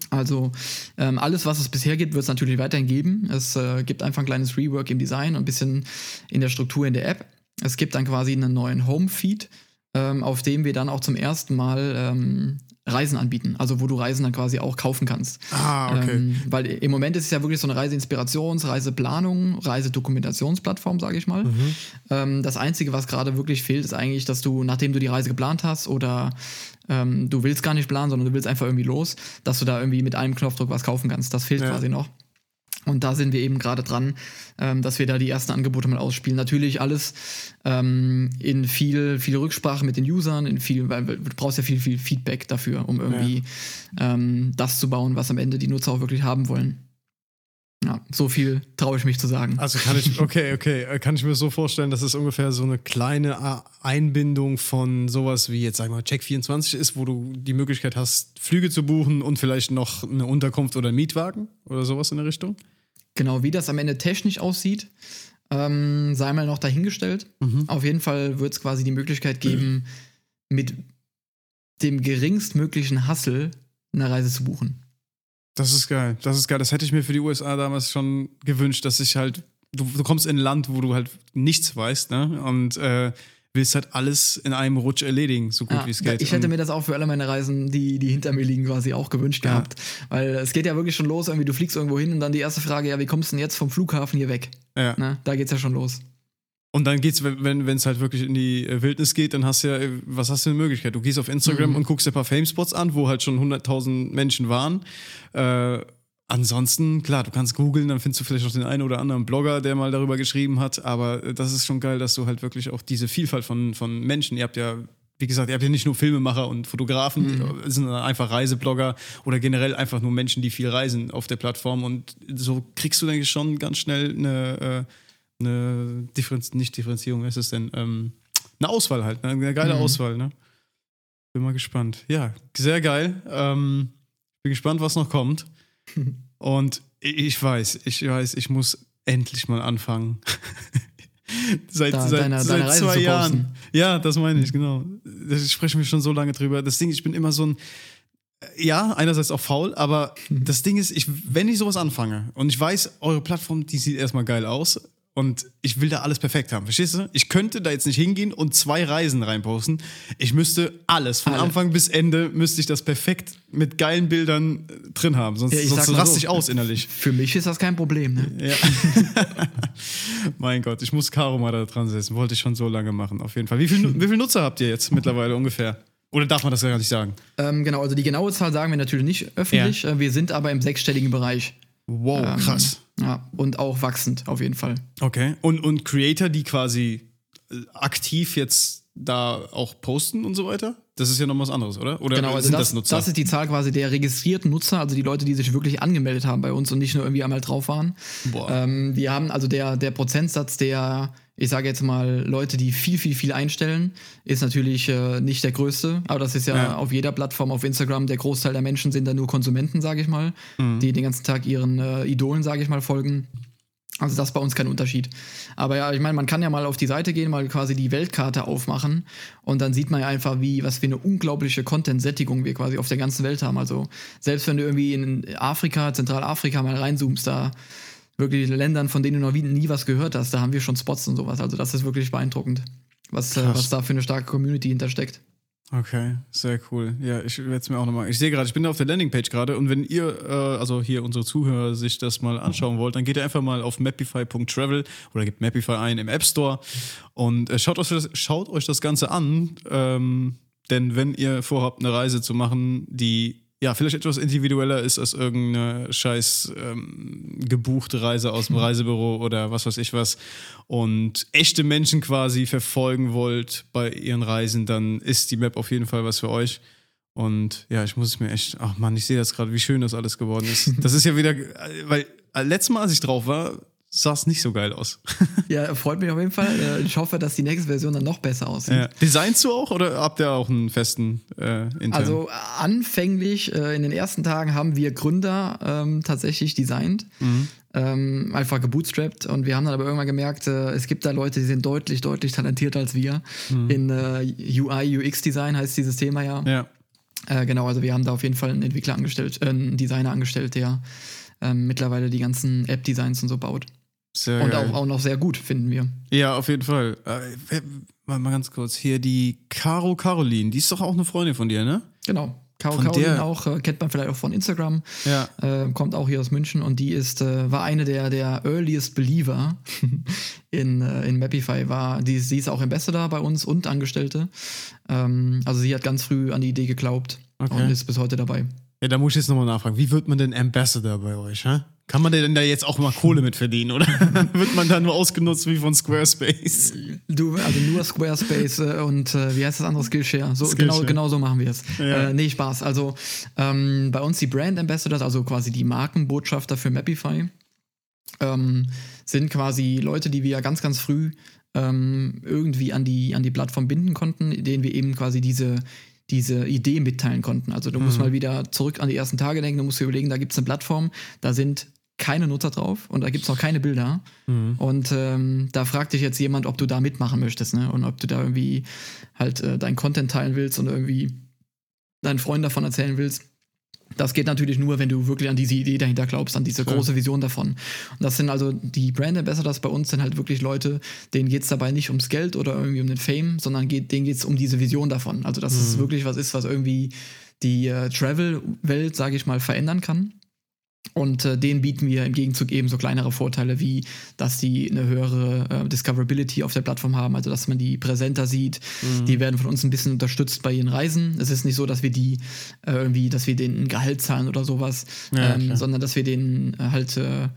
Also ähm, alles, was es bisher gibt, wird es natürlich weiterhin geben. Es äh, gibt einfach ein kleines Rework im Design und ein bisschen in der Struktur in der App. Es gibt dann quasi einen neuen Home-Feed, ähm, auf dem wir dann auch zum ersten Mal ähm, Reisen anbieten. Also wo du Reisen dann quasi auch kaufen kannst. Ah, okay. Ähm, weil im Moment ist es ja wirklich so eine Reiseinspirations-, Reiseplanung, Reisedokumentationsplattform, sage ich mal. Mhm. Ähm, das Einzige, was gerade wirklich fehlt, ist eigentlich, dass du, nachdem du die Reise geplant hast oder ähm, du willst gar nicht planen, sondern du willst einfach irgendwie los, dass du da irgendwie mit einem Knopfdruck was kaufen kannst. Das fehlt Ja. quasi noch. Und da sind wir eben gerade dran, ähm, dass wir da die ersten Angebote mal ausspielen. Natürlich alles ähm, in viel, viel Rücksprache mit den Usern, in viel, weil du brauchst ja viel, viel Feedback dafür, um irgendwie ähm, das zu bauen, was am Ende die Nutzer auch wirklich haben wollen. Ja, so viel traue ich mich zu sagen. Also kann ich, okay, okay, äh, kann ich mir so vorstellen, dass es ungefähr so eine kleine Einbindung von sowas wie jetzt, sagen wir mal, Check24 ist, wo du die Möglichkeit hast, Flüge zu buchen und vielleicht noch eine Unterkunft oder einen Mietwagen oder sowas in der Richtung? Genau, wie das am Ende technisch aussieht, ähm, sei mal noch dahingestellt. Mhm. Auf jeden Fall wird es quasi die Möglichkeit geben, mit dem geringstmöglichen Hassel eine Reise zu buchen. Das ist geil. Das ist geil. Das hätte ich mir für die USA damals schon gewünscht, dass ich halt, du, du kommst in ein Land, wo du halt nichts weißt, ne? Und äh, willst halt alles in einem Rutsch erledigen, so gut Ja, wie es geht. Ich hätte mir das auch für alle meine Reisen, die, die hinter mir liegen, quasi auch gewünscht Ja. gehabt. Weil es geht ja wirklich schon los, irgendwie du fliegst irgendwo hin und dann die erste Frage, ja, wie kommst du denn jetzt vom Flughafen hier weg? ja. Ne? Da geht's ja schon los. Und dann geht's, wenn wenn es halt wirklich in die äh, Wildnis geht, dann hast du ja, äh, was hast du für eine Möglichkeit? Du gehst auf Instagram Mhm. und guckst dir ein paar Fame-Spots an, wo halt schon 100.000 Menschen waren. Äh, ansonsten, klar, du kannst googeln, dann findest du vielleicht noch den einen oder anderen Blogger, der mal darüber geschrieben hat. Aber äh, das ist schon geil, dass du halt wirklich auch diese Vielfalt von, von Menschen, ihr habt ja wie gesagt, ihr habt ja nicht nur Filmemacher und Fotografen, Mhm. sondern einfach Reiseblogger oder generell einfach nur Menschen, die viel reisen auf der Plattform. Und so kriegst du, denke ich, schon ganz schnell eine, äh, eine Differenz nicht Differenzierung, was ist es denn? Ähm, eine Auswahl halt, ne? eine geile Mhm. Auswahl, ne? Bin mal gespannt. Ja, sehr geil. Ähm, bin gespannt, was noch kommt. [laughs] Und ich weiß, ich weiß, ich muss endlich mal anfangen. [laughs] seit Da- seit, deine- seit deine zwei Jahren. Ja, das meine ich, genau. Das sprechen wir schon so lange drüber. Das Ding, ich bin immer so ein, ja, einerseits auch faul, aber das Ding ist, ich, wenn ich sowas anfange und ich weiß, eure Plattform, die sieht erstmal geil aus und ich will da alles perfekt haben, verstehst du? Ich könnte da jetzt nicht hingehen und zwei Reisen reinposten. Ich müsste alles, von Alle. Anfang bis Ende, müsste ich das perfekt mit geilen Bildern äh, drin haben, sonst, Ja, ich sonst raste so. ich aus innerlich. Für mich ist das kein Problem. Ne? Ja. [laughs] mein Gott, ich muss Caro mal da dran setzen. Wollte ich schon so lange machen, auf jeden Fall. Wie viele viel Nutzer habt ihr jetzt mittlerweile ungefähr? Oder darf man das ja gar nicht sagen? Ähm, genau, also die genaue Zahl sagen wir natürlich nicht öffentlich. Äh, Wir sind aber im sechsstelligen Bereich. Wow, Ähm, krass. Ja, und auch wachsend auf jeden Fall. Okay. Und, und Creator, die quasi äh, aktiv jetzt da auch posten und so weiter? Das ist ja noch was anderes, oder? Oder Genau, also sind das, das, Nutzer? das ist die Zahl quasi der registrierten Nutzer, also die Leute, die sich wirklich angemeldet haben bei uns und nicht nur irgendwie einmal drauf waren. Boah. Ähm, wir haben also der, der Prozentsatz der, ich sage jetzt mal, Leute, die viel, viel, viel einstellen, ist natürlich äh, nicht der größte, aber das ist ja, Ja. auf jeder Plattform auf Instagram. Der Großteil der Menschen sind dann nur Konsumenten, sage ich mal, Mhm. die den ganzen Tag ihren äh, Idolen, sage ich mal, folgen. Also das ist bei uns kein Unterschied. Aber ja, ich meine, man kann ja mal auf die Seite gehen, mal quasi die Weltkarte aufmachen und dann sieht man ja einfach, wie, was für eine unglaubliche Content-Sättigung wir quasi auf der ganzen Welt haben. Also selbst wenn du irgendwie in Afrika, Zentralafrika mal reinzoomst, da wirklich Ländern, von denen du noch nie, nie was gehört hast, da haben wir schon Spots und sowas. Also das ist wirklich beeindruckend, was, äh, was da für eine starke Community hintersteckt. Okay, sehr cool. Ja, ich werde es mir auch nochmal. Ich sehe gerade, ich bin da auf der Landingpage gerade und wenn ihr, äh, also hier unsere Zuhörer, sich das mal anschauen wollt, dann geht ihr einfach mal auf mapify.travel oder gebt Mapify ein im App Store und äh, schaut, euch das, schaut euch das Ganze an. Ähm, denn wenn ihr vorhabt, eine Reise zu machen, die ja vielleicht etwas individueller ist als irgendeine scheiß ähm, gebuchte Reise aus dem [laughs] Reisebüro oder was weiß ich was und echte Menschen quasi verfolgen wollt bei ihren Reisen, dann ist die Map auf jeden Fall was für euch. Und ja, ich muss es mir echt, ach man, ich sehe das gerade, wie schön das alles geworden ist. [laughs] Das ist ja wieder, weil äh, letztes Mal, als ich drauf war, sah es nicht so geil aus. [laughs] Ja, freut mich auf jeden Fall. Äh, Ich hoffe, dass die nächste Version dann noch besser aussieht. Ja. Designst du auch oder habt ihr auch einen festen äh, intern? Also anfänglich äh, in den ersten Tagen haben wir Gründer ähm, tatsächlich designt, Mhm. ähm, einfach gebootstrapped und wir haben dann aber irgendwann gemerkt, äh, es gibt da Leute, die sind deutlich, deutlich talentierter als wir. In äh, UI, UX Design heißt dieses Thema ja. Mhm. ja. Äh, genau, also wir haben da auf jeden Fall einen Entwickler angestellt, äh, einen Designer angestellt, der ähm, mittlerweile die ganzen App-Designs und so baut. Sehr Und geil. auch, auch noch sehr gut, finden wir. Ja, auf jeden Fall. Äh, mal, mal ganz kurz. Hier die Caro Caroline, die ist doch auch eine Freundin von dir, ne? Genau. Caro Von Caroline der- auch, äh, kennt man vielleicht auch von Instagram. Ja. äh, kommt auch hier aus München und die ist, äh, war eine der, der earliest Believer [laughs] in, äh, in Mapify. War, die, sie ist auch Ambassador bei uns und Angestellte. Ähm, also sie hat ganz früh an die Idee geglaubt Okay. und ist bis heute dabei. Ja, da muss ich jetzt nochmal nachfragen. Wie wird man denn Ambassador bei euch, hä? Kann man denn da jetzt auch mal Kohle mit verdienen, oder? [laughs] wird man da nur ausgenutzt wie von Squarespace? Du, also nur Squarespace äh, und äh, wie heißt das andere Skillshare? So, Skillshare. Genau, genau so machen wir es. Ja. Äh, nee, Spaß. Also ähm, bei uns die Brand Ambassadors, also quasi die Markenbotschafter für Mapify. ähm, sind quasi Leute, die wir ja ganz, ganz früh ähm, irgendwie an die, an die Plattform binden konnten, denen wir eben quasi diese, diese Idee mitteilen konnten. Also du musst mal wieder zurück an die ersten Tage denken, du musst dir überlegen, da gibt es eine Plattform, da sind keine Nutzer drauf und da gibt es noch keine Bilder. Und ähm, da fragt dich jetzt jemand, ob du da mitmachen möchtest, ne? Und ob du da irgendwie halt äh, deinen Content teilen willst und irgendwie deinen Freunden davon erzählen willst. Das geht natürlich nur, wenn du wirklich an diese Idee dahinter glaubst, an diese Klar. große Vision davon. Und das sind also die Brand Ambassadors bei uns sind halt wirklich Leute, denen geht es dabei nicht ums Geld oder irgendwie um den Fame, sondern geht, denen geht es um diese Vision davon. Also, dass es wirklich was ist, was irgendwie die äh, Travel-Welt, sage ich mal, verändern kann. Und äh, denen bieten wir im Gegenzug eben so kleinere Vorteile, wie dass die eine höhere äh, Discoverability auf der Plattform haben, also dass man die präsenter sieht. Mhm. Die werden von uns ein bisschen unterstützt bei ihren Reisen. Es ist nicht so, dass wir die äh, irgendwie, dass wir denen ein Gehalt zahlen oder sowas, Ja, ähm, sondern dass wir denen äh, halt äh, äh,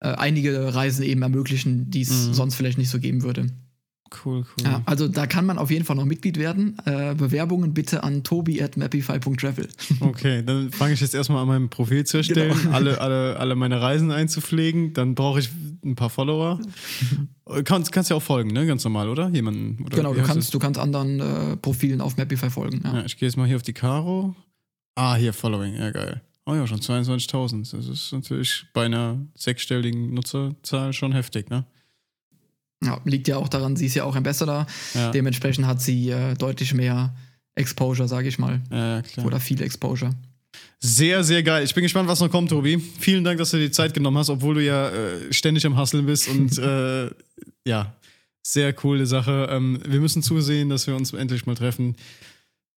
einige Reisen eben ermöglichen, die es Mhm. sonst vielleicht nicht so geben würde. Cool, cool. Ja, also da kann man auf jeden Fall noch Mitglied werden. Äh, Bewerbungen bitte an tobi at mappify.travel. [laughs] Okay, dann fange ich jetzt erstmal an, mein Profil zu erstellen, Genau. alle, alle, alle meine Reisen einzupflegen. Dann brauche ich ein paar Follower. kannst, kannst ja auch folgen, ne? Ganz normal, oder? Jemanden. Oder genau, du kannst, du kannst anderen äh, Profilen auf Mapify folgen. Ja. Ja, ich gehe jetzt mal hier auf die Caro. Ah, hier, Following, ja geil. Oh ja, schon 22.000. Das ist natürlich bei einer sechsstelligen Nutzerzahl schon heftig, ne? Ja, liegt ja auch daran, sie ist ja auch Ambassador. Ja, Dementsprechend hat sie äh, deutlich mehr Exposure, sage ich mal. ja. Oder viel Exposure. Sehr, sehr geil. Ich bin gespannt, was noch kommt, Tobi. Vielen Dank, dass du dir die Zeit genommen hast, obwohl du ja äh, ständig am Hasseln bist und [laughs] äh, ja, sehr coole Sache. Ähm, wir müssen zusehen, dass wir uns endlich mal treffen.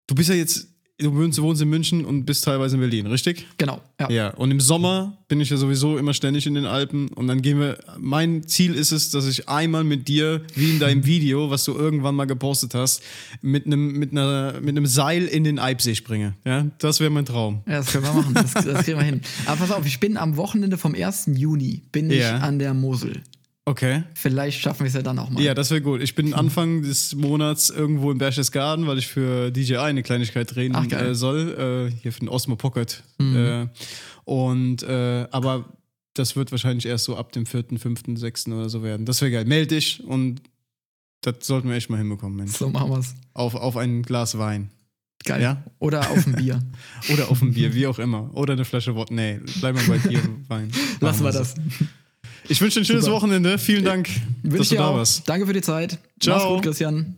Du bist ja jetzt, du wohnst, in München und bist teilweise in Berlin, richtig? Genau, ja. Ja, und im Sommer bin ich ja sowieso immer ständig in den Alpen und dann gehen wir. Mein Ziel ist es, dass ich einmal mit dir, wie in deinem Video, was du irgendwann mal gepostet hast, mit einem mit einer, mit einem Seil in den Eibsee springe. Ja, das wäre mein Traum. Ja, das können wir machen. Das, das kriegen wir hin. Aber pass auf, ich bin am Wochenende vom 1. Juni bin ich Ja. an der Mosel. Okay. Vielleicht schaffen wir es ja dann auch mal. Ja, das wäre gut. Ich bin [laughs] Anfang des Monats irgendwo in Berchtesgaden, weil ich für DJI eine Kleinigkeit drehen Ach, äh, soll. Äh, hier für den Osmo Pocket. Äh, und äh, aber das wird wahrscheinlich erst so ab dem 4., 5., 6. oder so werden. Das wäre geil. Meld dich und das sollten wir echt mal hinbekommen, Mensch. So machen wir es. Auf, auf ein Glas Wein. Geil. Ja? Oder auf ein Bier. [laughs] Oder auf ein Bier, wie auch immer. Oder eine Flasche Wodka. Nee, bleib mal bei Bier, Wein. [laughs] Lassen wir das. Ich wünsche ein schönes Super. Wochenende. Vielen Dank, Wünsche dass du da auch. warst. Danke für die Zeit. Ciao. Mach's gut, Christian.